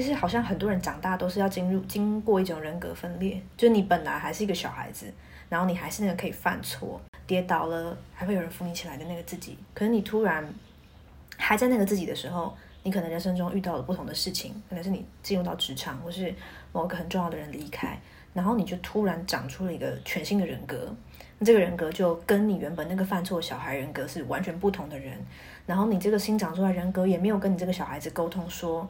其实好像很多人长大都是要进入经过一种人格分裂，就是你本来还是一个小孩子，然后你还是那个可以犯错、跌倒了还会有人扶你起来的那个自己。可是你突然还在那个自己的时候，你可能人生中遇到了不同的事情，可能是你进入到职场，或是某个很重要的人离开，然后你就突然长出了一个全新的人格。这个人格就跟你原本那个犯错小孩人格是完全不同的人。然后你这个新长出来人格也没有跟你这个小孩子沟通说，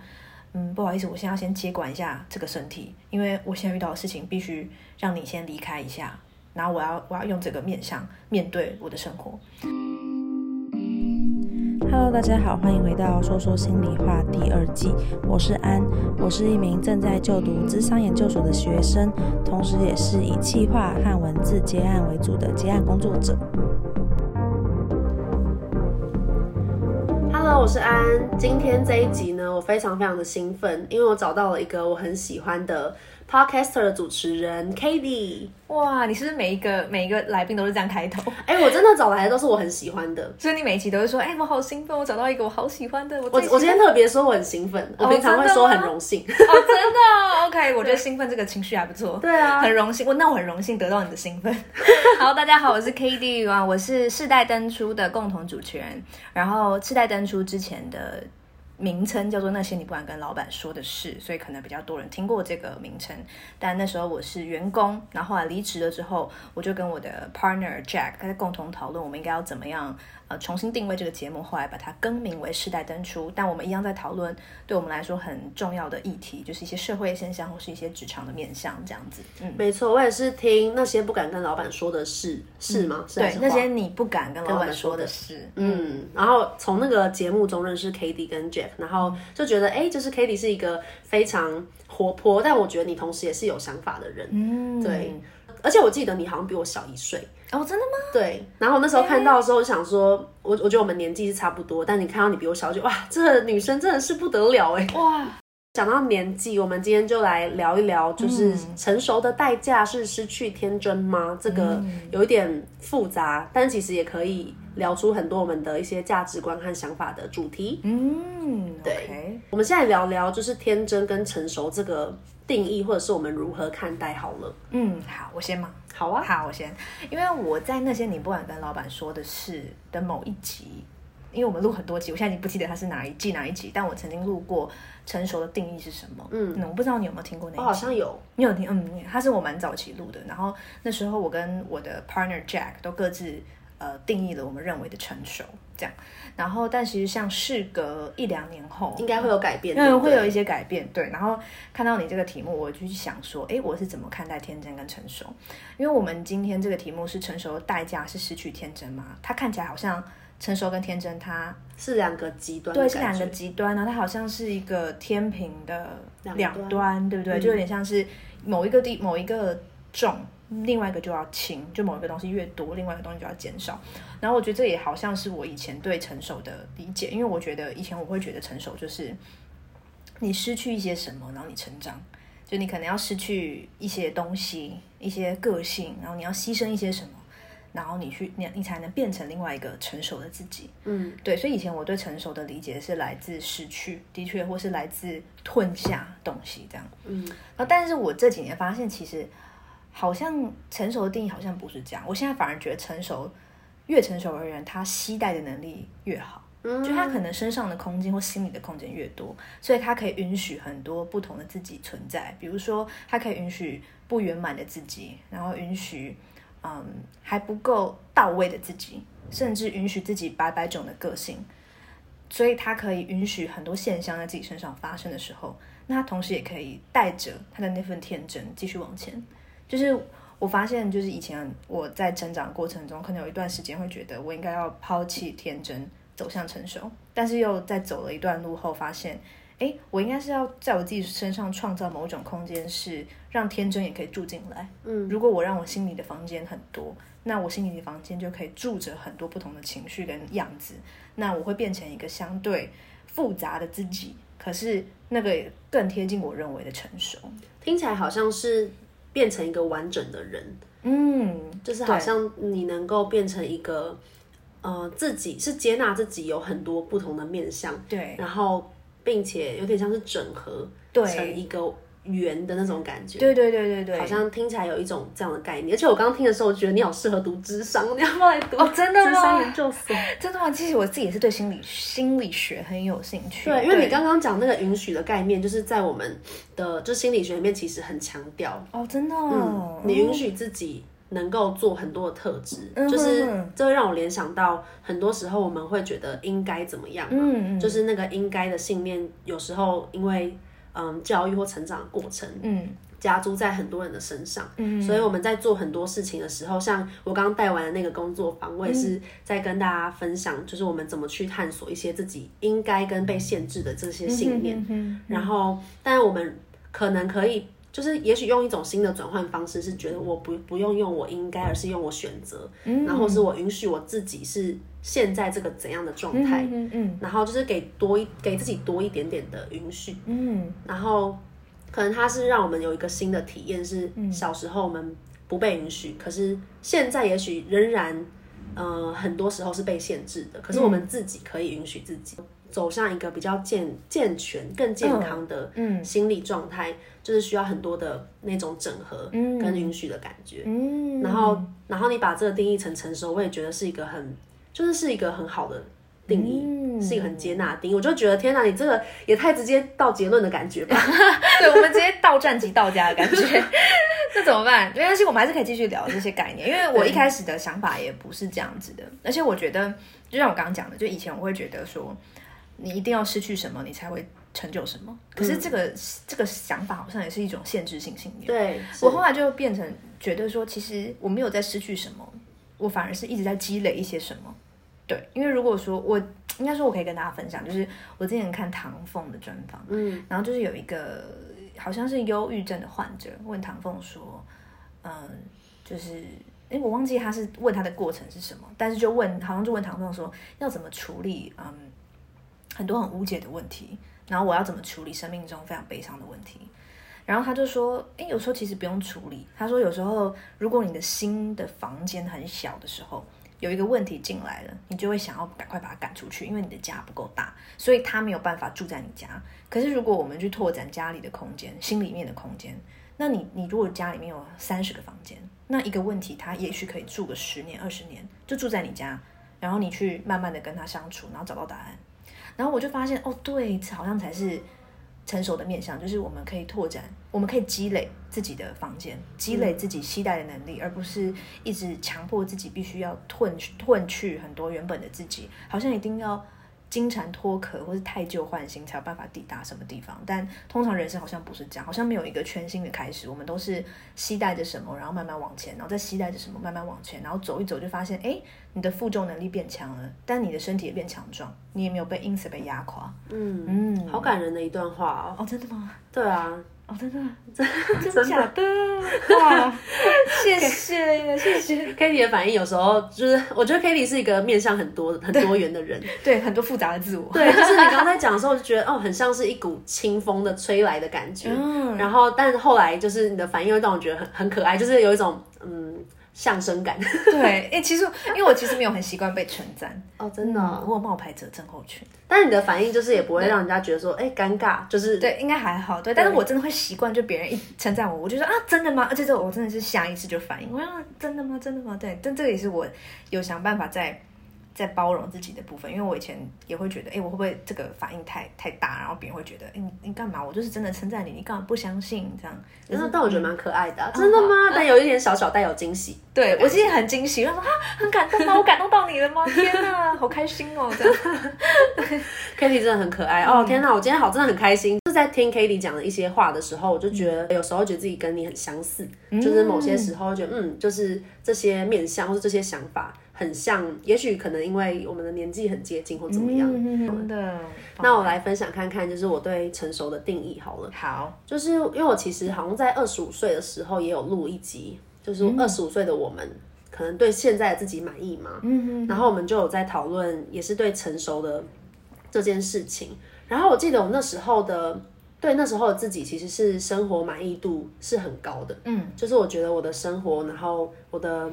嗯，不好意思，我现在要先接管一下这个身体，因为我现在遇到的事情必须让你先离开一下，然后我要我要用这个面向面对我的生活。Hello，大家好，欢迎回到说说心里话第二季，我是安，我是一名正在就读智商研究所的学生，同时也是以企划和文字接案为主的接案工作者。我是安。今天这一集呢，我非常非常的兴奋，因为我找到了一个我很喜欢的 Podcaster 的主持人 Cady。哇，你是不是每一个每一个来宾都是这样开头？哎、欸，我真的找来的都是我很喜欢的，所以你每一期都会说，哎、欸，我好兴奋，我找到一个我好喜欢的。我我，我今天特别说我很兴奋，我平常会说很荣幸。哦，真的，哦真的，OK，我觉得兴奋这个情绪还不错。对啊，很荣幸，我那我很荣幸得到你的兴奋。好，大家好，我是 Cady 啊，我是世代登出的共同主持人，然后世代登出之前的。名称叫做那些你不敢跟老板说的事，所以可能比较多人听过这个名称。但那时候我是员工，然后后来离职了之后，我就跟我的 partner Jack 在共同讨论，我们应该要怎么样呃重新定位这个节目。后来把它更名为世代登出，但我们一样在讨论对我们来说很重要的议题，就是一些社会现象或是一些职场的面向这样子。嗯，没错，我也是听那些不敢跟老板说的事，是吗？嗯、对，那些你不敢跟老板说的事。嗯，然后从那个节目中认识 Cady 跟 Jeff，。然后就觉得，哎，就是 Cady 是一个非常活泼，但我觉得你同时也是有想法的人，嗯，对。而且我记得你好像比我小一岁哦，真的吗？对。然后那时候看到的时候，想说，我我觉得我们年纪是差不多，但你看到你比我小，就哇，这个女生真的是不得了哎，哇。讲到年纪，我们今天就来聊一聊，就是成熟的代价是失去天真吗？这个有一点复杂，但其实也可以聊出很多我们的一些价值观和想法的主题。嗯，对。我们现在聊聊，就是天真跟成熟这个定义，或者是我们如何看待好了。嗯，好，我先吗？好啊，好，我先。因为我在那些你不敢跟老板说的事的某一集。因为我们录很多集，我现在已经不记得它是哪一季哪一集，但我曾经录过成熟的定义是什么。嗯，嗯，我不知道你有没有听过那一集？我好像有，你有听？嗯，它是我蛮早期录的。然后那时候我跟我的 partner Jack 都各自呃定义了我们认为的成熟，这样。然后但其实像事隔一两年后，应该会有改变，因为会有一些改变。对，然后看到你这个题目，我就去想说，哎，我是怎么看待天真跟成熟？因为我们今天这个题目是成熟的代价是失去天真吗？它看起来好像。成熟跟天真，它是两个极端，对，是两个极端呢。它好像是一个天平的两端，端，对不对？嗯。就有点像是某一个地某一个重，另外一个就要轻，就某一个东西越多，另外一个东西就要减少。然后我觉得这也好像是我以前对成熟的理解，因为我觉得以前我会觉得成熟就是你失去一些什么，然后你成长，就你可能要失去一些东西，一些个性，然后你要牺牲一些什么。然后你去，你你才能变成另外一个成熟的自己。嗯，对，所以以前我对成熟的理解是来自失去，的确，或是来自吞下东西这样。嗯，但是我这几年发现，其实好像成熟的定义好像不是这样。我现在反而觉得成熟，越成熟的人，他携带的能力越好。嗯，就他可能身上的空间或心理的空间越多，所以他可以允许很多不同的自己存在。比如说，他可以允许不圆满的自己，然后允许。嗯，还不够到位的自己，甚至允许自己百百种的个性，所以他可以允许很多现象在自己身上发生的时候，那他同时也可以带着他的那份天真继续往前。就是我发现，就是以前我在成长过程中，可能有一段时间会觉得我应该要抛弃天真，走向成熟，但是又在走了一段路后发现。哎，我应该是要在我自己身上创造某种空间，是让天真也可以住进来。嗯，如果我让我心里的房间很多，那我心里的房间就可以住着很多不同的情绪跟样子。那我会变成一个相对复杂的自己，可是那个更贴近我认为的成熟。听起来好像是变成一个完整的人。嗯，就是好像你能够变成一个呃自己，是接纳自己有很多不同的面相。对，然后。并且有点像是整合成一个。圆的那种感觉，对对对对对，好像听起来有一种这样的概念。而且我刚刚听的时候，我觉得你好适合读智商，你要不要来读？哦，真的吗？智商研究所，真的吗？其实我自己也是对心理心理学很有兴趣。对，因为你刚刚讲那个允许的概念，就是在我们的就心理学里面其实很强调。哦，真的哦。嗯，你允许自己能够做很多的特质，嗯，就是这会让我联想到很多时候我们会觉得应该怎么样，嗯，就是那个应该的信念，有时候因为。嗯，教育或成长的过程，嗯，加诸在很多人的身上，嗯，所以我们在做很多事情的时候，像我刚刚带完的那个工作坊，我也是在跟大家分享，就是我们怎么去探索一些自己应该跟被限制的这些信念，嗯，然后，但我们可能可以。就是也许用一种新的转换方式，是觉得我不不用用我应该，而是用我选择，嗯，然后是我允许我自己是现在这个怎样的状态，嗯，嗯，嗯，然后就是给多一给自己多一点点的允许，嗯，然后可能它是让我们有一个新的体验，是小时候我们不被允许，可是现在也许仍然，呃，很多时候是被限制的，可是我们自己可以允许自己。走向一个比较健健全、更健康的心理状态，嗯嗯，就是需要很多的那种整合跟允许的感觉。嗯，然后，然后你把这个定义成成熟，我也觉得是一个很，就是是一个很好的定义，嗯、是一个很接纳的定义。我就觉得，天哪，你这个也太直接到结论的感觉吧？对，我们直接到站即到家的感觉。那怎么办？没关系，我们还是可以继续聊这些概念。因为我一开始的想法也不是这样子的，而且我觉得，就像我刚刚讲的，就以前我会觉得说。你一定要失去什么，你才会成就什么。可是这个、嗯、这个想法好像也是一种限制性信念。对，我后来就变成觉得说，其实我没有在失去什么，我反而是一直在积累一些什么。对，因为如果说我应该说，我可以跟大家分享，就是我之前看唐凤的专访，嗯，然后就是有一个好像是忧郁症的患者问唐凤说，嗯，就是哎，我忘记他是问他的过程是什么，但是就问好像就问唐凤说要怎么处理，嗯。很多很无解的问题，然后我要怎么处理生命中非常悲伤的问题？然后他就说：“诶，有时候其实不用处理。”他说：“有时候，如果你的心的房间很小的时候，有一个问题进来了，你就会想要赶快把它赶出去，因为你的家不够大，所以他没有办法住在你家。可是如果我们去拓展家里的空间，心里面的空间，那你你如果家里面有三十个房间，那一个问题他也许可以住个十年二十年，就住在你家，然后你去慢慢的跟他相处，然后找到答案。”然后我就发现，哦，对，这好像才是成熟的面向，就是我们可以拓展，我们可以积累自己的房间，积累自己期待的能力，嗯，而不是一直强迫自己必须要褪褪去很多原本的自己，好像一定要。金蝉脱壳，或是太旧换新，才有办法抵达什么地方。但通常人生好像不是这样，好像没有一个全新的开始。我们都是期待着什么，然后慢慢往前，然后再期待着什么，慢慢往前，然后走一走，就发现，哎，你的负重能力变强了，但你的身体也变强壮，你也没有被因此被压垮。嗯嗯，好感人的一段话哦。哦，真的吗？对啊。哦，真的，真的，真的假的？哇，谢谢，谢谢。Katie 的反应有时候就是，我觉得 Katie 是一个面向很多、很多元的人，对，很多复杂的自我。对，就是你刚刚在讲的时候，我就觉得哦，很像是一股清风的吹来的感觉。嗯，然后，但后来就是你的反应会让我觉得很很可爱，就是有一种嗯。象声感，对，哎、欸，其实因为我其实没有很习惯被称赞 哦，真的、哦，我有冒牌者症候群。但是你的反应就是也不会让人家觉得说，哎，尴尬，就是对，应该还好，对。但是我真的会习惯，就别人一称赞我，我就说啊，真的吗？而且这我真的是下意识就反应，我要真的吗？真的吗？对，但这个也是我有想办法在。在包容自己的部分，因为我以前也会觉得，哎、欸，我会不会这个反应太太大，然后别人会觉得，哎、欸，你你干嘛？我就是真的称赞你，你干嘛不相信？这样，但但我觉得蛮可爱的、真的吗？嗯、但有一点小小带有惊喜，对我其实很惊喜，我说啊，很感动吗？我感动到你了吗？天哪，好开心哦！这样，Kitty 真的很可爱哦！天哪，我今天好，真的很开心。就是在听 Kitty 讲的一些话的时候，我就觉得有时候觉得自己跟你很相似，嗯、就是某些时候觉得嗯，就是这些面相或者这些想法。很像，也许可能因为我们的年纪很接近或怎么样。嗯，真的。那我来分享看看，就是我对成熟的定义好了。好，就是因为我其实好像在二十五岁的时候也有录一集，就是二十五岁的我们可能对现在的自己满意嘛。嗯，然后我们就有在讨论，也是对成熟的这件事情。然后我记得我那时候的对那时候的自己其实是生活满意度是很高的。嗯，就是我觉得我的生活，然后我的。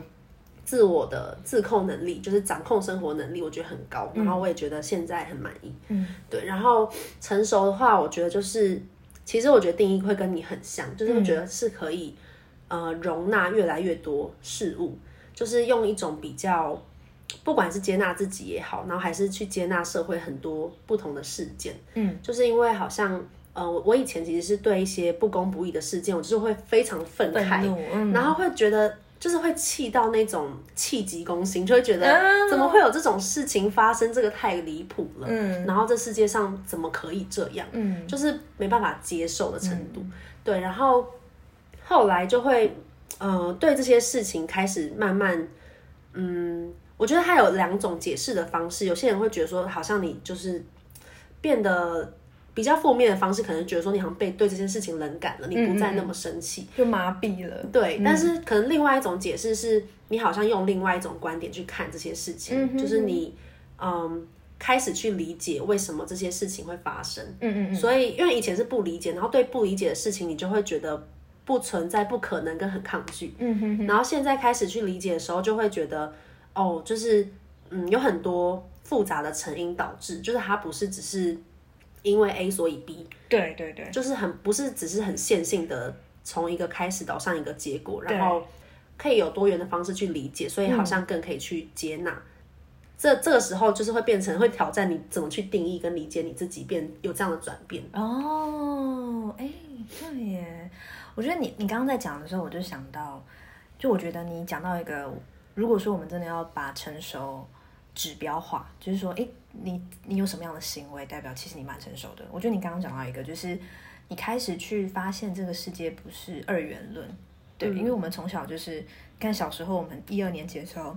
自我的自控能力，就是掌控生活能力，我觉得很高。然后我也觉得现在很满意。嗯，对。然后成熟的话，我觉得就是，其实我觉得定义会跟你很像，就是我觉得是可以，呃，容纳越来越多事物，就是用一种比较，不管是接纳自己也好，然后还是去接纳社会很多不同的事件。嗯，就是因为好像，呃，我以前其实是对一些不公不义的事件，我就是会非常愤慨，嗯，然后会觉得。就是会气到那种气急攻心，就会觉得怎么会有这种事情发生？这个太离谱了。嗯，然后这世界上怎么可以这样？嗯，就是没办法接受的程度。嗯、对，然后后来就会，呃，对这些事情开始慢慢，嗯，我觉得它有两种解释的方式。有些人会觉得说，好像你就是变得。比较负面的方式，可能觉得说你好像被对这件事情冷感了，你不再那么生气，嗯，就麻痹了。对，嗯，但是可能另外一种解释是，你好像用另外一种观点去看这些事情，嗯，就是你嗯开始去理解为什么这些事情会发生。嗯嗯。所以因为以前是不理解，然后对不理解的事情，你就会觉得不存在、不可能跟很抗拒。嗯哼。然后现在开始去理解的时候，就会觉得哦，就是嗯有很多复杂的成因导致，就是它不是只是。因为 A 所以 B，对对对，就是很不是只是很线性的从一个开始导向一个结果，然后可以有多元的方式去理解，所以好像更可以去接纳。嗯、这这个时候就是会变成会挑战你怎么去定义跟理解你自己，变有这样的转变。哦，哎，对耶，我觉得你你刚刚在讲的时候，我就想到，就我觉得你讲到一个，如果说我们真的要把成熟。指标化，就是说，诶，你你有什么样的行为，代表其实你蛮成熟的。我觉得你刚刚讲到一个，就是你开始去发现这个世界不是二元论，对，嗯、因为我们从小就是看小时候，我们一二年级的时候，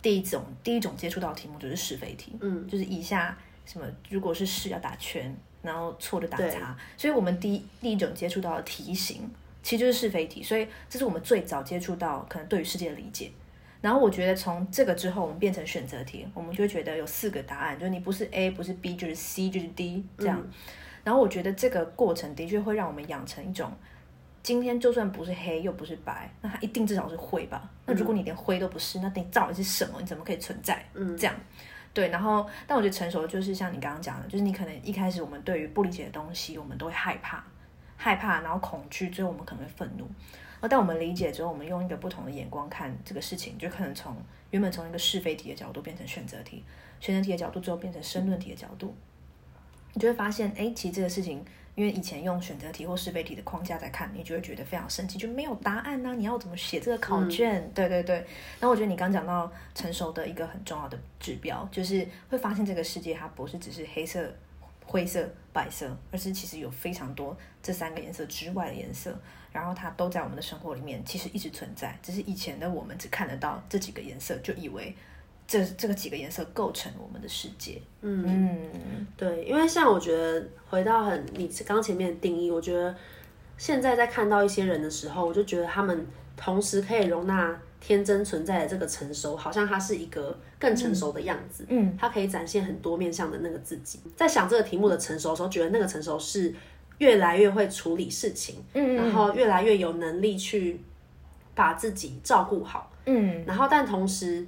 第一种第一种接触到的题目就是是非题，嗯，就是以下什么，如果是是要打圈，然后错的打叉，所以我们第一第一种接触到的题型，其实就是是非题，所以这是我们最早接触到可能对于世界的理解。然后我觉得从这个之后，我们变成选择题，我们就会觉得有四个答案，就是你不是 A，不是 B，就是 C，就是 D 这样。嗯、然后我觉得这个过程的确会让我们养成一种，今天就算不是黑又不是白，那它一定至少是灰吧？那如果你连灰都不是，那你到底是什么？你怎么可以存在？嗯，这样。对，然后但我觉得成熟就是像你刚刚讲的，就是你可能一开始我们对于不理解的东西，我们都会害怕，害怕，然后恐惧，最后我们可能会愤怒。而当我们理解之后，我们用一个不同的眼光看这个事情，就可能从原本从一个是非题的角度变成选择题，选择题的角度最后变成申论题的角度，你就会发现，哎，其实这个事情，因为以前用选择题或是非题的框架在看，你就会觉得非常生气，就没有答案呢、啊，你要怎么写这个考卷？嗯、对对对。那我觉得你刚讲到成熟的一个很重要的指标，就是会发现这个世界它不是只是黑色、灰色、白色，而是其实有非常多这三个颜色之外的颜色。然后它都在我们的生活里面，其实一直存在。只是以前的我们只看得到这几个颜色，就以为这这个几个颜色构成我们的世界。嗯，嗯对，因为像我觉得回到很你刚前面的定义，我觉得现在在看到一些人的时候，我就觉得他们同时可以容纳天真存在的这个成熟，好像他是一个更成熟的样子。嗯，他可以展现很多面向的那个自己。在想这个题目的成熟的时候，觉得那个成熟是。越来越会处理事情，嗯，然后越来越有能力去把自己照顾好，嗯，然后但同时，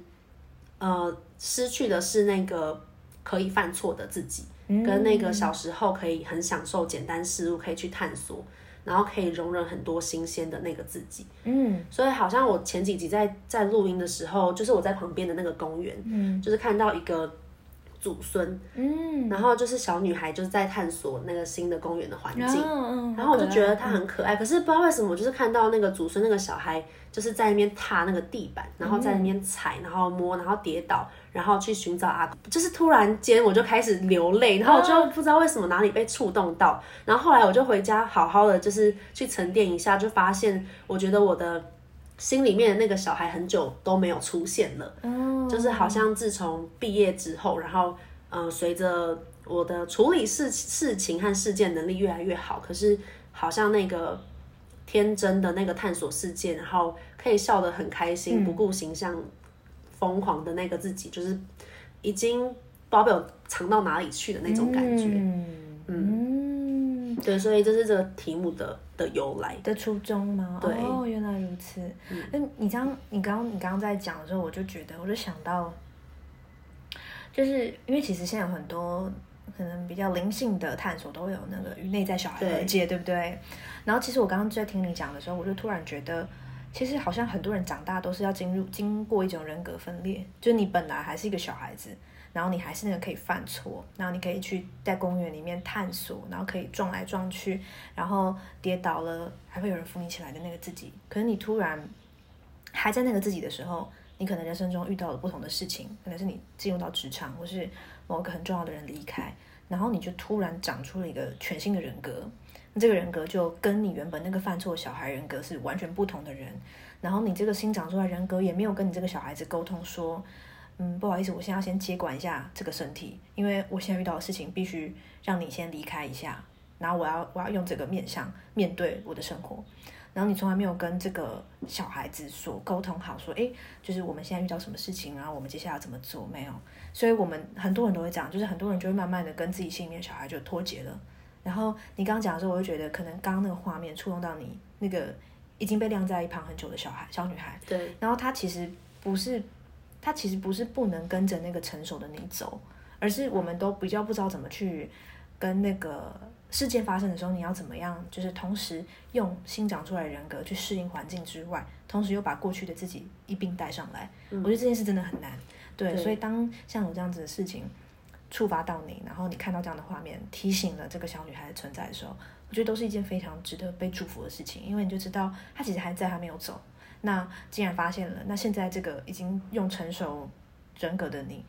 呃，失去的是那个可以犯错的自己，嗯，跟那个小时候可以很享受简单事物，可以去探索，然后可以容忍很多新鲜的那个自己，嗯，所以好像我前几集在在录音的时候，就是我在旁边的那个公园，嗯，就是看到一个。祖孙，嗯，然后就是小女孩就是在探索那个新的公园的环境，嗯，然后我就觉得她很可爱，可是不知道为什么，我就是看到那个祖孙那个小孩就是在那边踏那个地板，然后在那边踩，然后摸，然后跌倒，然后去寻找阿公，就是突然间我就开始流泪，然后我就不知道为什么哪里被触动到，然后后来我就回家好好的就是去沉淀一下，就发现我觉得我的心里面的那个小孩很久都没有出现了。就是好像自从毕业之后，然后，呃，随着我的处理事事情和事件能力越来越好，可是好像那个天真的那个探索世界，然后可以笑得很开心，不顾形象，疯狂的那个自己，嗯、就是已经不知道被我藏到哪里去的那种感觉。嗯，嗯。对，所以这是这个题目的的由来的初衷吗？对，哦，原来如此。那、嗯、你刚你刚你刚刚在讲的时候，我就觉得，我就想到，就是因为其实现在有很多可能比较灵性的探索，都会有那个与内在小孩和解，对，对不对？然后其实我刚刚在听你讲的时候，我就突然觉得。其实好像很多人长大都是要进入经过一种人格分裂，就是你本来还是一个小孩子，然后你还是那个可以犯错，然后你可以去在公园里面探索，然后可以撞来撞去，然后跌倒了还会有人扶你起来的那个自己。可是你突然还在那个自己的时候，你可能人生中遇到了不同的事情，可能是你进入到职场，或是某个很重要的人离开，然后你就突然长出了一个全新的人格。这个人格就跟你原本那个犯错小孩人格是完全不同的人，然后你这个新长出来人格也没有跟你这个小孩子沟通说，嗯，不好意思，我现在要先接管一下这个身体，因为我现在遇到的事情必须让你先离开一下，然后我要我要用这个面向面对我的生活，然后你从来没有跟这个小孩子说沟通好，说，诶，就是我们现在遇到什么事情啊，我们接下来要怎么做？没有，所以我们很多人都会这样，就是很多人就会慢慢的跟自己心里面小孩就脱节了。然后你刚刚讲的时候，我就觉得可能刚刚那个画面触动到你那个已经被晾在一旁很久的小孩、小女孩。对。然后他其实不是，他其实不是不能跟着那个成熟的你走，而是我们都比较不知道怎么去跟那个事件发生的时候，你要怎么样，就是同时用新长出来的人格去适应环境之外，同时又把过去的自己一并带上来。嗯。我觉得这件事真的很难。对。对。所以当像我这样子的事情。触发到你，然后你看到这样的画面，提醒了这个小女孩的存在的时候，我觉得都是一件非常值得被祝福的事情，因为你就知道她其实还在，还没有走。那既然发现了，那现在这个已经用成熟人格的你，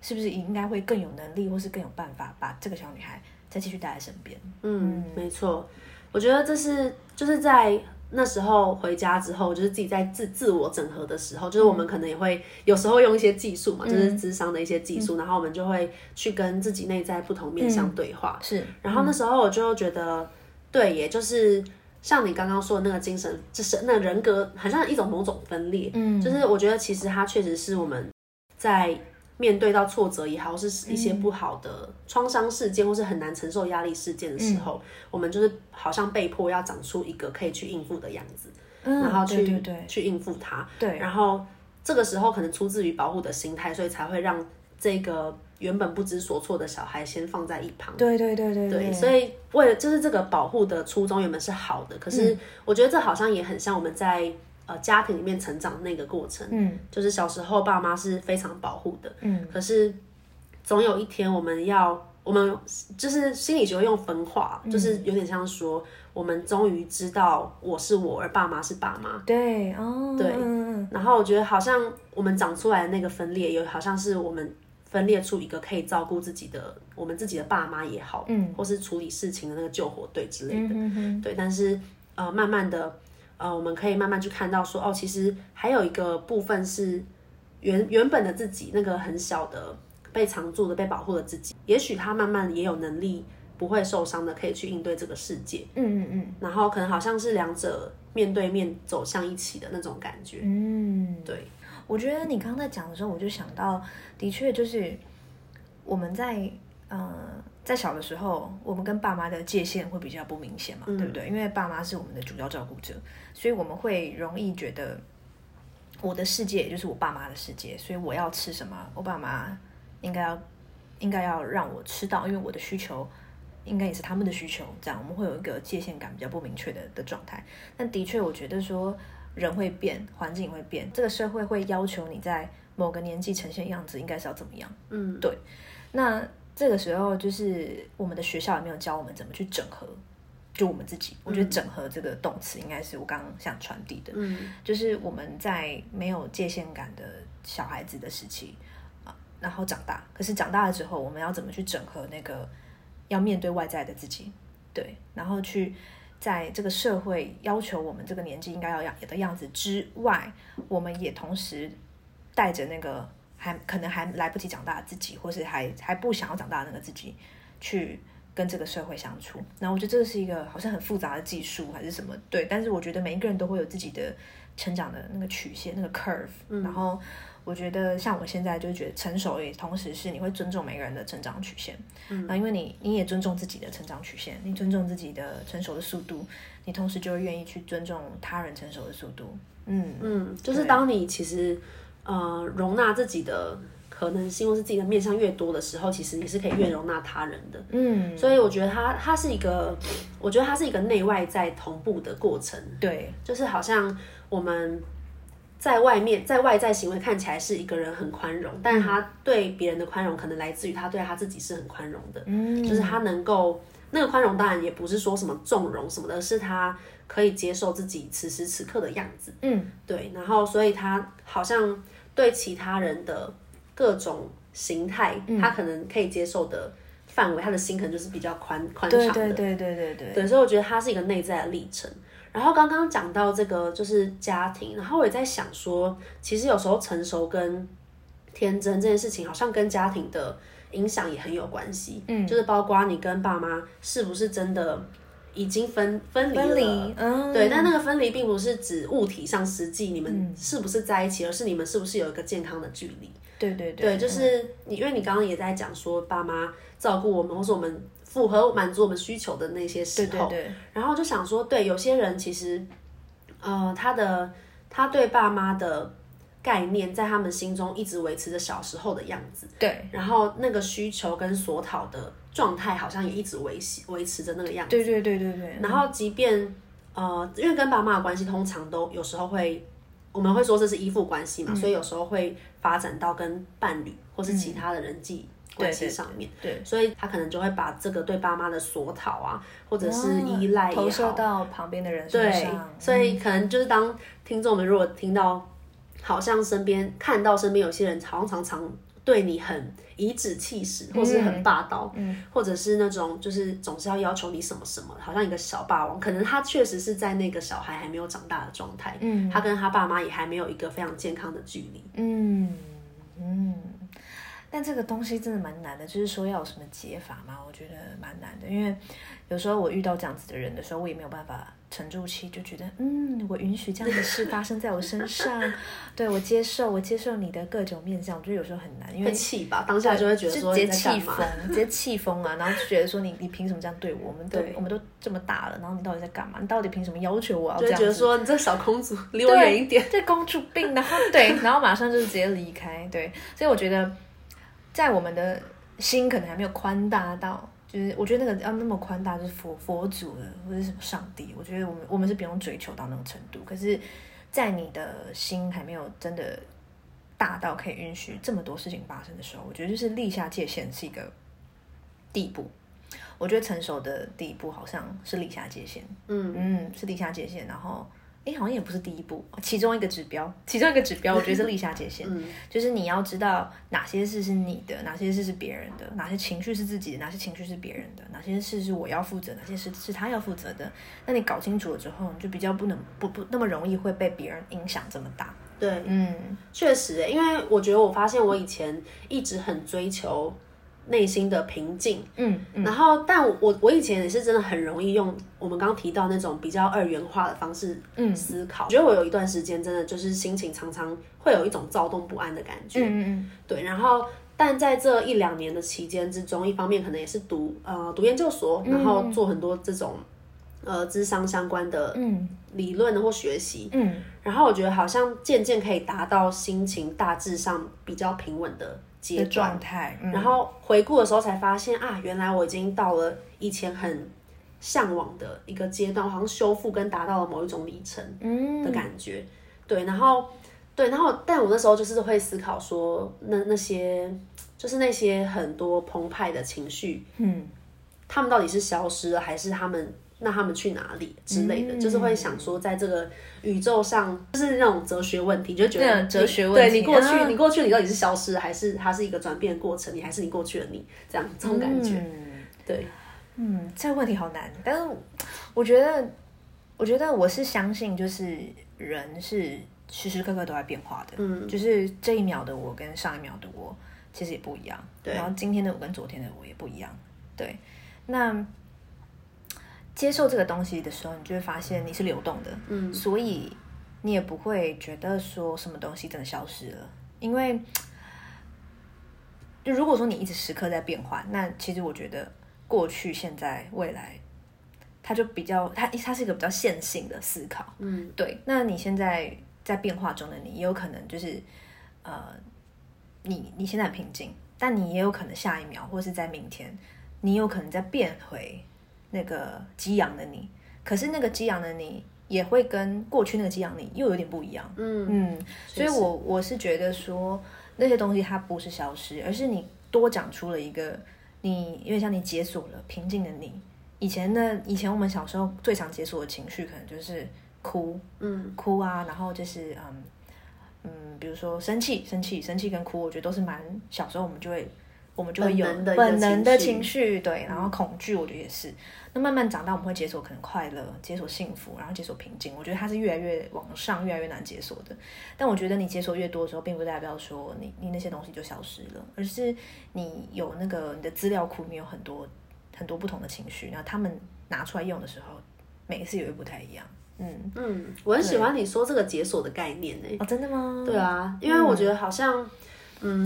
是不是应该会更有能力，或是更有办法把这个小女孩再继续带在身边？嗯，嗯没错，我觉得这是就是在。那时候回家之后，就是自己在自自我整合的时候，就是我们可能也会有时候用一些技术嘛，嗯、就是智商的一些技术、嗯，然后我们就会去跟自己内在不同面向对话。是、嗯，然后那时候我就觉得，嗯、对，也就是像你刚刚说的那个精神，就是那人格，好像一种某种分裂。嗯，就是我觉得其实它确实是我们在。面对到挫折也好，是一些不好的创伤事件，或是很难承受压力事件的时候，嗯，我们就是好像被迫要长出一个可以去应付的样子，嗯，然后去对去应付它。对，然后这个时候可能出自于保护的心态，所以才会让这个原本不知所措的小孩先放在一旁。对对对对对，所以为了就是这个保护的初衷原本是好的，可是我觉得这好像也很像我们在。呃，家庭里面成长的那个过程，嗯，就是小时候爸妈是非常保护的，嗯，可是总有一天我们要，我们就是心理学用分化，嗯，就是有点像说，我们终于知道我是我，而爸妈是爸妈，对，哦，对，然后我觉得好像我们长出来的那个分裂，有好像是我们分裂出一个可以照顾自己的，我们自己的爸妈也好，嗯，或是处理事情的那个救火队之类的，嗯哼哼，对，但是呃，慢慢的。呃，我们可以慢慢去看到说，哦，其实还有一个部分是原原本的自己，那个很小的被藏住的、被保护的自己，也许他慢慢也有能力不会受伤的，可以去应对这个世界。嗯嗯嗯。然后可能好像是两者面对面走向一起的那种感觉。嗯，对。我觉得你刚刚在讲的时候，我就想到，的确就是我们在呃。在小的时候，我们跟爸妈的界限会比较不明显嘛，嗯，对不对？因为爸妈是我们的主要照顾者，所以我们会容易觉得我的世界也就是我爸妈的世界，所以我要吃什么，我爸妈应该要应该要让我吃到，因为我的需求应该也是他们的需求，这样我们会有一个界限感比较不明确的的状态。但的确，我觉得说人会变，环境也会变，这个社会会要求你在某个年纪呈现样子，应该是要怎么样？嗯，对，那。这个时候就是我们的学校也没有教我们怎么去整合，就我们自己。我觉得整合这个动词应该是我刚刚想传递的，嗯，就是我们在没有界限感的小孩子的时期啊，然后长大，可是长大了之后，我们要怎么去整合那个要面对外在的自己，对，然后去在这个社会要求我们这个年纪应该要样的样子之外，我们也同时带着那个。还可能还来不及长大的自己，或是还还不想要长大的那个自己，去跟这个社会相处。然后我觉得这是一个好像很复杂的技术还是什么，对。但是我觉得每一个人都会有自己的成长的那个曲线，那个 curve。然后我觉得像我现在就觉得成熟也同时是你会尊重每个人的成长曲线。嗯。那因为你你也尊重自己的成长曲线，你尊重自己的成熟的速度，你同时就会愿意去尊重他人成熟的速度。嗯嗯，就是当你其实呃容纳自己的可能性或是自己的面向越多的时候，其实你是可以越容纳他人的。嗯，所以我觉得它它是一个，我觉得它是一个内外在同步的过程。对，就是好像我们在外面在外在行为看起来是一个人很宽容，但是他对别人的宽容可能来自于他对他自己是很宽容的。嗯，就是他能够那个宽容，当然也不是说什么纵容什么的，是他。可以接受自己此时此刻的样子，嗯，对，然后所以他好像对其他人的各种形态，嗯、他可能可以接受的范围，他的心可能就是比较宽宽敞的，对对对对对对，对，所以我觉得他是一个内在的历程。然后刚刚讲到这个就是家庭，然后我也在想说，其实有时候成熟跟天真这件事情，好像跟家庭的影响也很有关系，嗯，就是包括你跟爸妈是不是真的。已经分分离了，分离，嗯，对，但那个分离并不是指物体上实际你们是不是在一起，嗯、而是你们是不是有一个健康的距离。对对对，对，就是你，因为你刚刚也在讲说爸妈照顾我们，或是我们符合满足我们需求的那些时候，对对对，然后就想说，对，有些人其实，呃，他的他对爸妈的概念在他们心中一直维持着小时候的样子，对，然后那个需求跟所讨的。状态好像也一直维系维持着那个样子。对对对对对。然后，即便呃，因为跟爸妈的关系通常都有时候会，我们会说这是依附关系嘛，嗯、所以有时候会发展到跟伴侣或是其他的人际关系上面。对，对，对，所以他可能就会把这个对爸妈的索讨啊，或者是依赖投射到旁边的人身上。对。所以可能就是当听众们如果听到，好像身边看到身边有些人好像常常。对你很颐指气使，或是很霸道，嗯嗯、或者是那种就是总是要要求你什么什么，好像一个小霸王。可能他确实是在那个小孩还没有长大的状态，嗯，他跟他爸妈也还没有一个非常健康的距离，嗯嗯。但这个东西真的蛮难的，就是说要有什么解法嘛？我觉得蛮难的，因为有时候我遇到这样子的人的时候，我也没有办法。沉住气，就觉得嗯，我允许这样的事发生在我身上，对，我接受，我接受你的各种面相。我觉得有时候很难，因为气吧，当下就会觉得说直接气疯，直接气疯啊，然后就觉得说你你凭什么这样对我？我们都我们都这么大了，然后你到底在干嘛？你到底凭什么要求我要这样？就觉得说你这小公主离我远一点，这公主病，然后对，然后马上就是直接离开，对，所以我觉得在我们的心可能还没有宽大到。就是我觉得那个要那么宽大，就是佛佛祖的或者什么上帝，我觉得我们我们是不用追求到那种程度。可是，在你的心还没有真的大到可以允许这么多事情发生的时候，我觉得就是立下界限是一个第一步。我觉得成熟的第一步好像是立下界限，嗯嗯，是立下界限，然后。哎，好像也不是第一步，其中一个指标，其中一个指标，我觉得是立下界限，嗯、就是你要知道哪些事是你的，哪些事是别人的，哪些情绪是自己的，哪些情绪是别人的，哪些事是我要负责，哪些事是他要负责的。那你搞清楚了之后，你就比较不能不不那么容易会被别人影响这么大。对，嗯，确实，因为我觉得我发现我以前一直很追求。内心的平静，嗯，嗯，然后，但我我以前也是真的很容易用我们刚刚提到那种比较二元化的方式，嗯，思考。我觉得我有一段时间真的就是心情常常会有一种躁动不安的感觉，嗯嗯，对。然后，但在这一两年的期间之中，一方面可能也是读呃读研究所，然后做很多这种呃智商相关的嗯。理论或学习，嗯，然后我觉得好像渐渐可以达到心情大致上比较平稳的。阶状态，嗯、然后回顾的时候才发现啊，原来我已经到了以前很向往的一个阶段，好像修复跟达到了某一种里程的感觉。嗯、对，然后对，然后但我那时候就是会思考说，那那些就是那些很多澎湃的情绪，嗯，他们到底是消失了，还是他们？那他们去哪里之类的，嗯、就是会想说，在这个宇宙上，就是那种哲学问题，就觉得哲学问题，对你过去，啊、你过去，你到底是消失，还是它是一个转变的过程？你还是你过去的你，这样这种感觉，嗯、对，嗯，这个问题好难，但是我觉得，我觉得我是相信，就是人是时时刻刻都在变化的，嗯，就是这一秒的我跟上一秒的我其实也不一样，对，然后今天的我跟昨天的我也不一样，对。那接受这个东西的时候，你就会发现你是流动的，嗯，所以你也不会觉得说什么东西真的消失了，因为 就如果说你一直时刻在变化，那其实我觉得过去、现在、未来。它就比较，它它是一个比较线性的思考，嗯，对。那你现在在变化中的你，也有可能就是，呃，你你现在很平静，但你也有可能下一秒，或是在明天，你有可能在变回那个激昂的你。可是那个激昂的你，也会跟过去那个激昂你又有点不一样，嗯嗯。所以我我是觉得说，那些东西它不是消失，而是你多长出了一个你，因为像你解锁了平静的你。以前呢，以前我们小时候最常解锁的情绪，可能就是哭，嗯，哭啊，然后就是嗯嗯，比如说生气，生气，生气跟哭，我觉得都是蛮小时候我们就会，我们就会有本能的情绪，嗯、对，然后恐惧，我觉得也是。那慢慢长大，我们会解锁可能快乐，解锁幸福，然后解锁平静。我觉得它是越来越往上，越来越难解锁的。但我觉得你解锁越多的时候，并不代表说你你那些东西就消失了，而是你有那个你的资料库里面有很多。很多不同的情绪，然后他们拿出来用的时候，每一次也会不太一样。嗯嗯，我很喜欢你说这个解锁的概念呢。哦，真的吗？对啊，因为我觉得好像，嗯，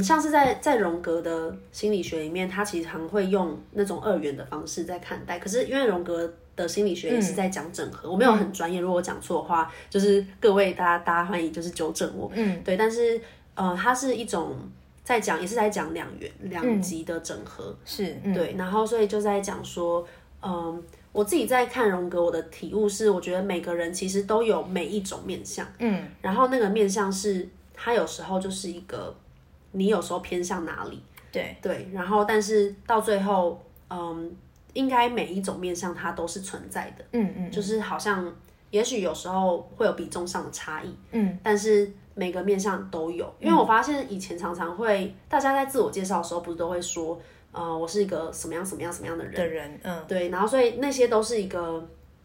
像是在在荣格的心理学里面，他其实常会用那种二元的方式在看待。可是因为荣格的心理学也是在讲整合，嗯、我没有很专业，如果我讲错的话，就是各位大家大家欢迎就是纠正我。嗯，对，但是呃，它是一种。在讲也是在讲两元两极的整合，嗯、是、嗯、对，然后所以就在讲说，嗯，我自己在看荣格，我的体悟是，我觉得每个人其实都有每一种面相，嗯，然后那个面相是，他有时候就是一个，你有时候偏向哪里，对。对，然后但是到最后，嗯，应该每一种面相它都是存在的，嗯嗯，就是好像也许有时候会有比重上的差异，嗯，但是。每个面向都有，因为我发现以前常常会，嗯、大家在自我介绍的时候，不是都会说，呃，我是一个什么样什么样什么样的人的人，嗯，对，然后所以那些都是一个，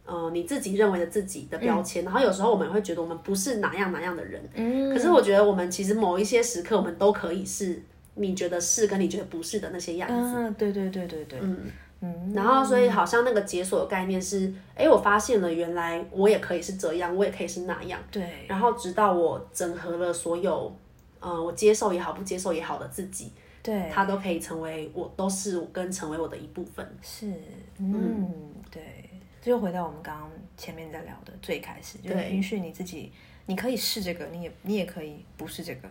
呃，你自己认为的自己的标签，嗯、然后有时候我们会觉得我们不是哪样哪样的人，嗯，可是我觉得我们其实某一些时刻，我们都可以是你觉得是跟你觉得不是的那些样子，嗯，对对对对对，嗯。嗯，然后所以好像那个解锁的概念是，哎，我发现了原来我也可以是这样，我也可以是那样。对。然后直到我整合了所有，呃，我接受也好，不接受也好的自己，对，它都可以成为我，都是我跟成为我的一部分。是，嗯，嗯对。这就回到我们刚刚前面在聊的最开始，就是允许你自己，你可以是这个，你也你也可以不是这个。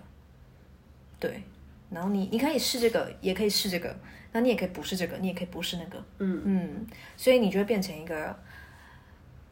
对。然后你你可以试这个，也可以试这个。那你也可以不是这个，你也可以不是那个，嗯嗯，所以你就会变成一个，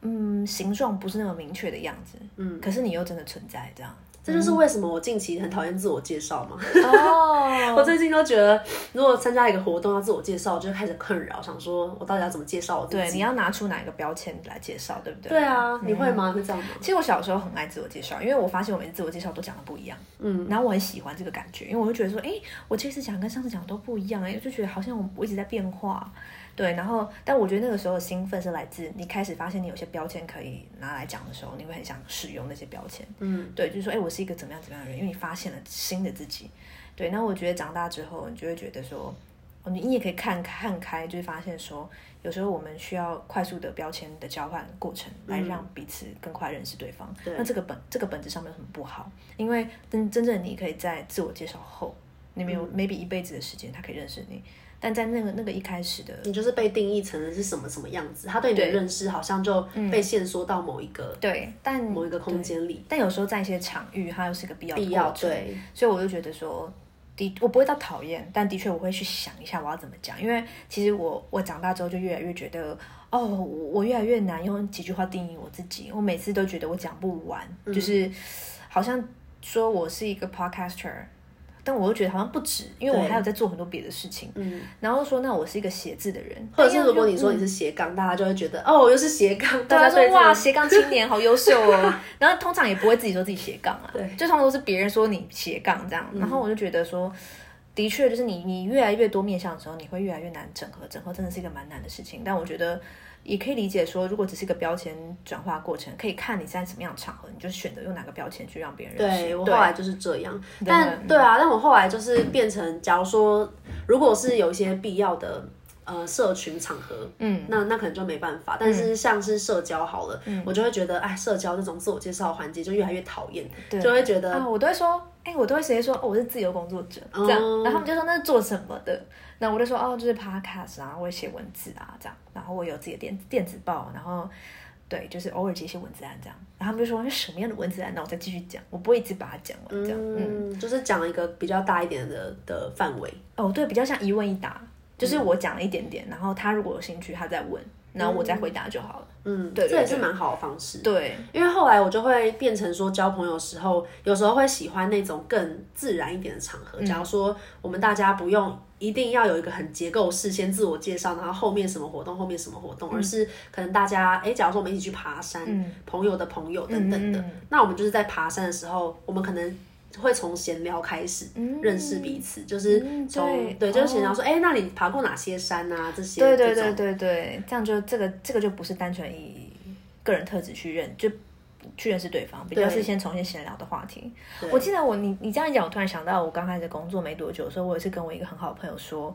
嗯，形状不是那么明确的样子，嗯，可是你又真的存在这样。这就是为什么我近期很讨厌自我介绍嘛。哦，我最近都觉得，如果参加一个活动要自我介绍，我就开始困扰，想说我到底要怎么介绍我自己？对，你要拿出哪一个标签来介绍，对不对？对啊，你会吗？会这样吗？其实我小时候很爱自我介绍，因为我发现我每次自我介绍都讲的不一样，嗯，然后我很喜欢这个感觉，因为我就觉得说，哎，我这次讲跟上次讲的都不一样，哎，就觉得好像我我一直在变化。对，然后，但我觉得那个时候的兴奋是来自你开始发现你有些标签可以拿来讲的时候，你会很想使用那些标签。嗯，对，就是说，哎，我是一个怎么样怎么样的人，因为你发现了新的自己。对，那我觉得长大之后，你就会觉得说，你你也可以看看开，就是发现说，有时候我们需要快速的标签的交换过程，来让彼此更快认识对方。那这个本这个本质上没有什么不好，因为真真正你可以在自我介绍后，你没有、嗯、maybe 一辈子的时间，他可以认识你。但在那个那个一开始的，你就是被定义成的是什么什么样子，他对你的认识好像就被限缩到某一个对，但某一个空间里。但有时候在一些场域，它又是一个必要必要对，所以我就觉得说，的我不会到讨厌，但的确我会去想一下我要怎么讲，因为其实我我长大之后就越来越觉得，哦，我越来越难用几句话定义我自己，我每次都觉得我讲不完，嗯、就是好像说我是一个 podcaster。但我又觉得好像不止，因为我还有在做很多别的事情。嗯，然后说那我是一个写字的人，或者是如果你说你是斜杠，嗯、大家就会觉得哦，我又是斜杠，大家说哇，斜杠青年好优秀哦。然后通常也不会自己说自己斜杠啊，对，就通常都是别人说你斜杠这样。然后我就觉得说，的确就是你你越来越多面向的时候，你会越来越难整合，整合真的是一个蛮难的事情。但我觉得。也可以理解说，如果只是一个标签转化过程，可以看你在什么样的场合，你就选择用哪个标签去让别人认识。对，我后来就是这样，但对啊，但我后来就是变成，假如说，如果是有一些必要的呃社群场合，嗯，那那可能就没办法。但是像是社交好了，嗯，我就会觉得，哎，社交这种自我介绍环节就越来越讨厌，就会觉得，啊，我都会说，哎，我都会直接说，哦，我是自由工作者，这样，然后他们就说那是做什么的？那我就说，哦，就是 podcast 啊，我会写文字啊，这样，然后我有自己的电电子报，然后。对，就是偶尔接一些文字案这样，然后他们就说，那什么样的文字案？那我再继续讲，我不会一直把它讲完这样。嗯，嗯就是讲一个比较大一点的的范围。哦，对，比较像一问一答，就是我讲了一点点，然后他如果有兴趣，他再问，然后我再回答就好了。嗯，对，对，对，这也是蛮好的方式。对，因为后来我就会变成说，交朋友的时候，有时候会喜欢那种更自然一点的场合。假如说我们大家不用。一定要有一个很结构式，先自我介绍，然后后面什么活动，后面什么活动，嗯、而是可能大家，哎，假如说我们一起去爬山，嗯、朋友的朋友等等的，嗯、那我们就是在爬山的时候，我们可能会从闲聊开始认识彼此，嗯、就是从、嗯、对，对，就是闲聊说，哎、哦，那你爬过哪些山啊？这些，对对对对对，这样就这个这个就不是单纯以个人特质去认就。去认识对方，比较是先重新闲聊的话题。我记得我你你这样讲，我突然想到，我刚开始工作没多久的时候，我也是跟我一个很好的朋友说，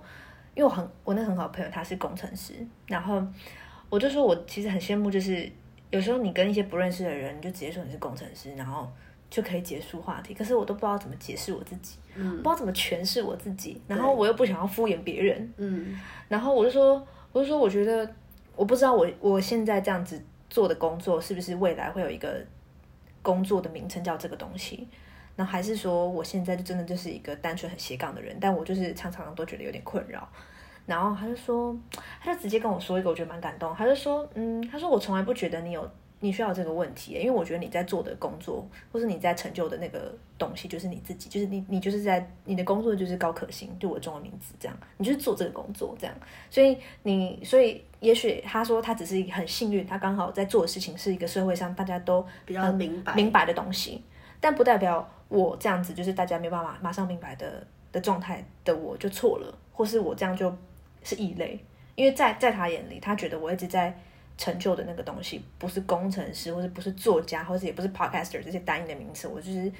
因为我很我那个很好的朋友他是工程师，然后我就说我其实很羡慕，就是有时候你跟一些不认识的人，你就直接说你是工程师，然后就可以结束话题。可是我都不知道怎么解释我自己，嗯，不知道怎么诠释我自己，然后我又不想要敷衍别人，嗯，然后我就说我就说我觉得我不知道我我现在这样子。做的工作是不是未来会有一个工作的名称叫这个东西？那还是说我现在就真的就是一个单纯很斜杠的人？但我就是常常都觉得有点困扰。然后他就说，他就直接跟我说一个，我觉得蛮感动。他就说，嗯，他说我从来不觉得你有。你需要这个问题，因为我觉得你在做的工作，或是你在成就的那个东西，就是你自己，就是你，你就是在你的工作就是高可欣，就我的中文名字这样，你就是做这个工作这样，所以你，所以也许他说他只是很幸运，他刚好在做的事情是一个社会上大家都比较明白明白的东西，但不代表我这样子就是大家没办法马上明白的的状态的我就错了，或是我这样就是异类，因为在在他眼里，他觉得我一直在。成就的那个东西，不是工程师，或者不是作家，或者也不是 podcaster 这些单一的名词，我就是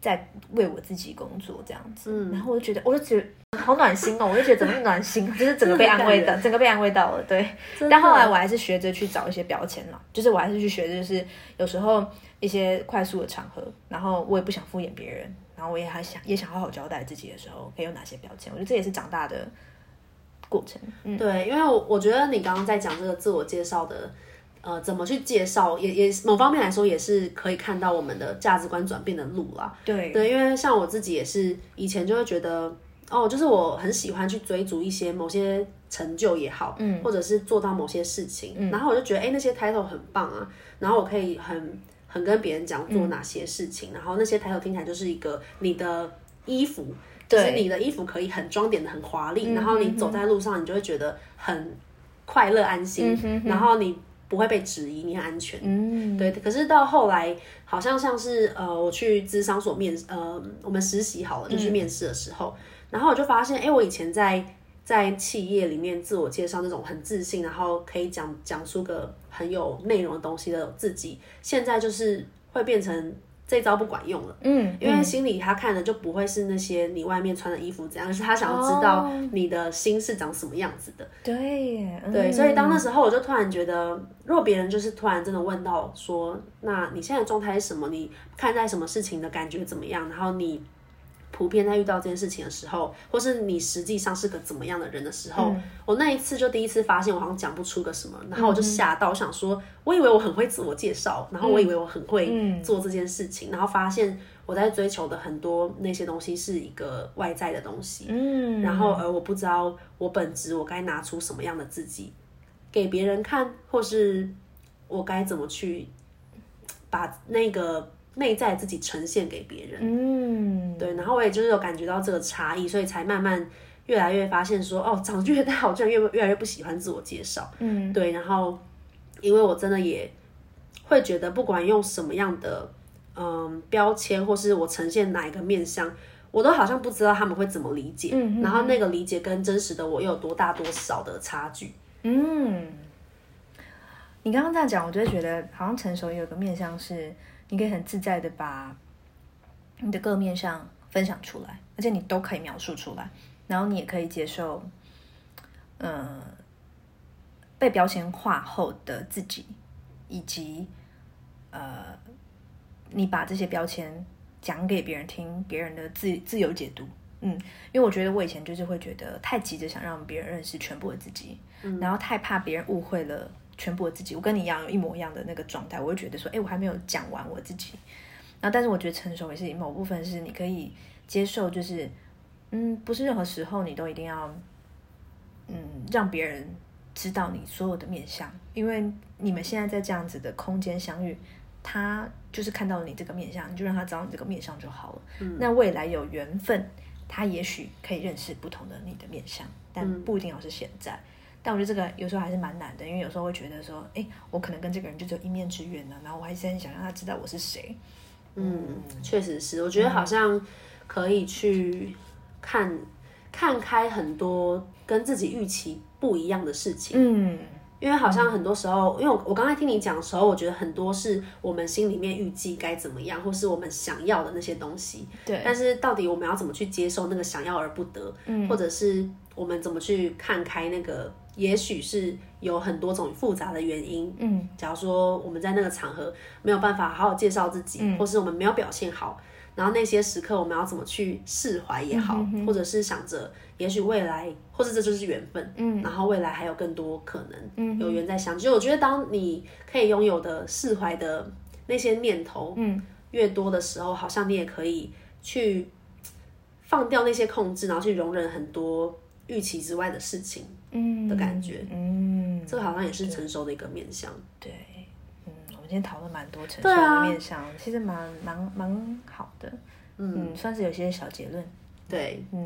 在为我自己工作这样子。嗯，然后我就觉得，我就觉得好暖心哦，我就觉得怎么暖心，就是 整个被安慰的，整个被安慰到了。对，但后来我还是学着去找一些标签了，就是我还是去学着，就是有时候一些快速的场合，然后我也不想敷衍别人，然后我也还想也想好好交代自己的时候，可以有哪些标签。我觉得这也是长大的。过程，嗯，对，因为我我觉得你刚刚在讲这个自我介绍的，呃，怎么去介绍，也也某方面来说也是可以看到我们的价值观转变的路啦。对对，因为像我自己也是以前就会觉得，哦，就是我很喜欢去追逐一些某些成就也好，嗯，或者是做到某些事情，嗯，然后我就觉得，哎，那些 title 很棒啊，然后我可以很很跟别人讲做哪些事情，嗯，然后那些 title 听起来就是一个你的衣服。就是你的衣服可以很装点的很华丽，然后你走在路上，你就会觉得很快乐安心，然后你不会被质疑，你很安全。嗯，对。可是到后来，好像像是呃，我去咨商所面呃，我们实习好了就去面试的时候，然后我就发现，哎，我以前在在企业里面自我介绍那种很自信，然后可以讲讲出个很有内容的东西的自己，现在就是会变成。这招不管用了，嗯，因为心里他看的就不会是那些你外面穿的衣服怎样，而是他想要知道你的心是长什么样子的。对，对，所以当那时候我就突然觉得，如果别人就是突然真的问到说，那你现在的状态是什么？你看待什么事情的感觉怎么样？然后你。普遍在遇到这件事情的时候，或是你实际上是个怎么样的人的时候，嗯、我那一次就第一次发现我好像讲不出个什么，然后我就吓到，我想说，我以为我很会自我介绍，然后我以为我很会做这件事情，嗯、然后发现我在追求的很多那些东西是一个外在的东西，嗯，然后而我不知道我本质我该拿出什么样的自己给别人看，或是我该怎么去把那个。内在自己呈现给别人，嗯，对，然后我也就是有感觉到这个差异，所以才慢慢越来越发现说，哦，长越大，我居然越越来越不喜欢自我介绍，嗯，对，然后因为我真的也会觉得，不管用什么样的嗯标签，或是我呈现哪一个面相，我都好像不知道他们会怎么理解，嗯，然后那个理解跟真实的我又有多大多少的差距，嗯，你刚刚这样讲，我就会觉得好像成熟有个面向是。你可以很自在的把你的各面上分享出来，而且你都可以描述出来，然后你也可以接受，嗯、呃，被标签化后的自己，以及呃，你把这些标签讲给别人听，别人的自自由解读。嗯，因为我觉得我以前就是会觉得太急着想让别人认识全部的自己，嗯、然后太怕别人误会了全部的自己。我跟你一样有一模一样的那个状态，我会觉得说，哎，我还没有讲完我自己。然后，但是我觉得成熟也是某部分是你可以接受，就是嗯，不是任何时候你都一定要嗯让别人。知道你所有的面相，因为你们现在在这样子的空间相遇，他就是看到了你这个面相，你就让他知道你这个面相就好了。嗯，那未来有缘分，他也许可以认识不同的你的面相，但不一定要是现在。嗯，但我觉得这个有时候还是蛮难的，因为有时候会觉得说，哎，我可能跟这个人就只有一面之缘呢，然后我还是很想让他知道我是谁。嗯，确实是，我觉得好像可以去看，嗯，看开很多跟自己预期不一样的事情，嗯，因为好像很多时候，嗯、因为我我刚才听你讲的时候，我觉得很多是我们心里面预计该怎么样，或是我们想要的那些东西，对。但是到底我们要怎么去接受那个想要而不得，嗯，或者是我们怎么去看开那个，也许是有很多种复杂的原因，嗯。假如说我们在那个场合没有办法好好介绍自己，嗯、或是我们没有表现好，然后那些时刻我们要怎么去释怀也好，嗯、哼哼或者是想着。也许未来，或者这就是缘分，嗯，然后未来还有更多可能，嗯，有缘再相聚。就我觉得，当你可以拥有的释怀的那些念头，嗯，越多的时候，好像你也可以去放掉那些控制，然后去容忍很多预期之外的事情，嗯，的感觉，嗯，这个好像也是成熟的一个面相，对，嗯，我们今天讨论蛮多成熟的面向，其实蛮蛮蛮好的，嗯，算是有些小结论，对，嗯。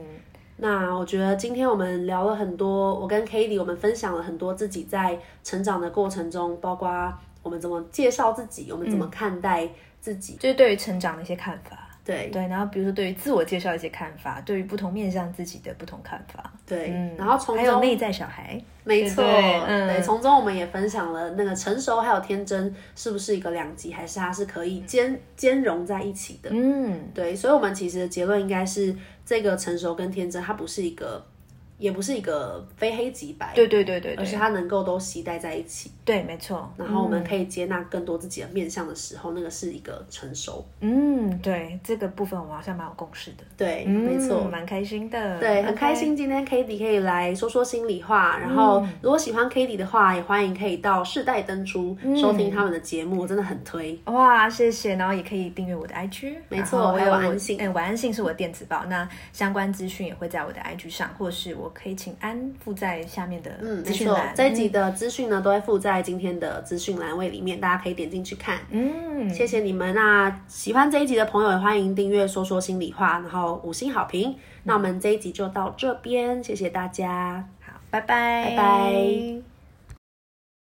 那我觉得今天我们聊了很多，我跟 Cady 我们分享了很多自己在成长的过程中，包括我们怎么介绍自己，我们怎么看待自己，嗯、就是对于成长的一些看法。对对，然后比如说对于自我介绍一些看法，对于不同面向自己的不同看法。对，嗯、然后从中还有内在小孩，没错，对，嗯、对，从中我们也分享了那个成熟还有天真是不是一个两极，还是它是可以兼兼容在一起的？嗯，对，所以我们其实的结论应该是。这个成熟跟天真，它不是一个，也不是一个非黑即白，对对对对，而是它能够都携带在一起。对，没错。然后我们可以接纳更多自己的面向的时候，那个是一个成熟。嗯，对，这个部分我们好像蛮有共识的。对，没错，蛮开心的。对，很开心今天 Cady 可以来说说心里话。然后如果喜欢 Cady 的话，也欢迎可以到世代登出收听他们的节目，真的很推。哇，谢谢。然后也可以订阅我的 IG，没错，还有晚安信。嗯，晚安信是我的电子报，那相关资讯也会在我的 IG 上，或是我可以请安。附在下面的资讯栏，嗯、这一集的资讯呢，都会附在今天的资讯栏位里面，大家可以点进去看。嗯，谢谢你们。那喜欢这一集的朋友，也欢迎订阅说说心里话，然后五星好评。嗯、那我们这一集就到这边，谢谢大家，好，拜拜，拜拜。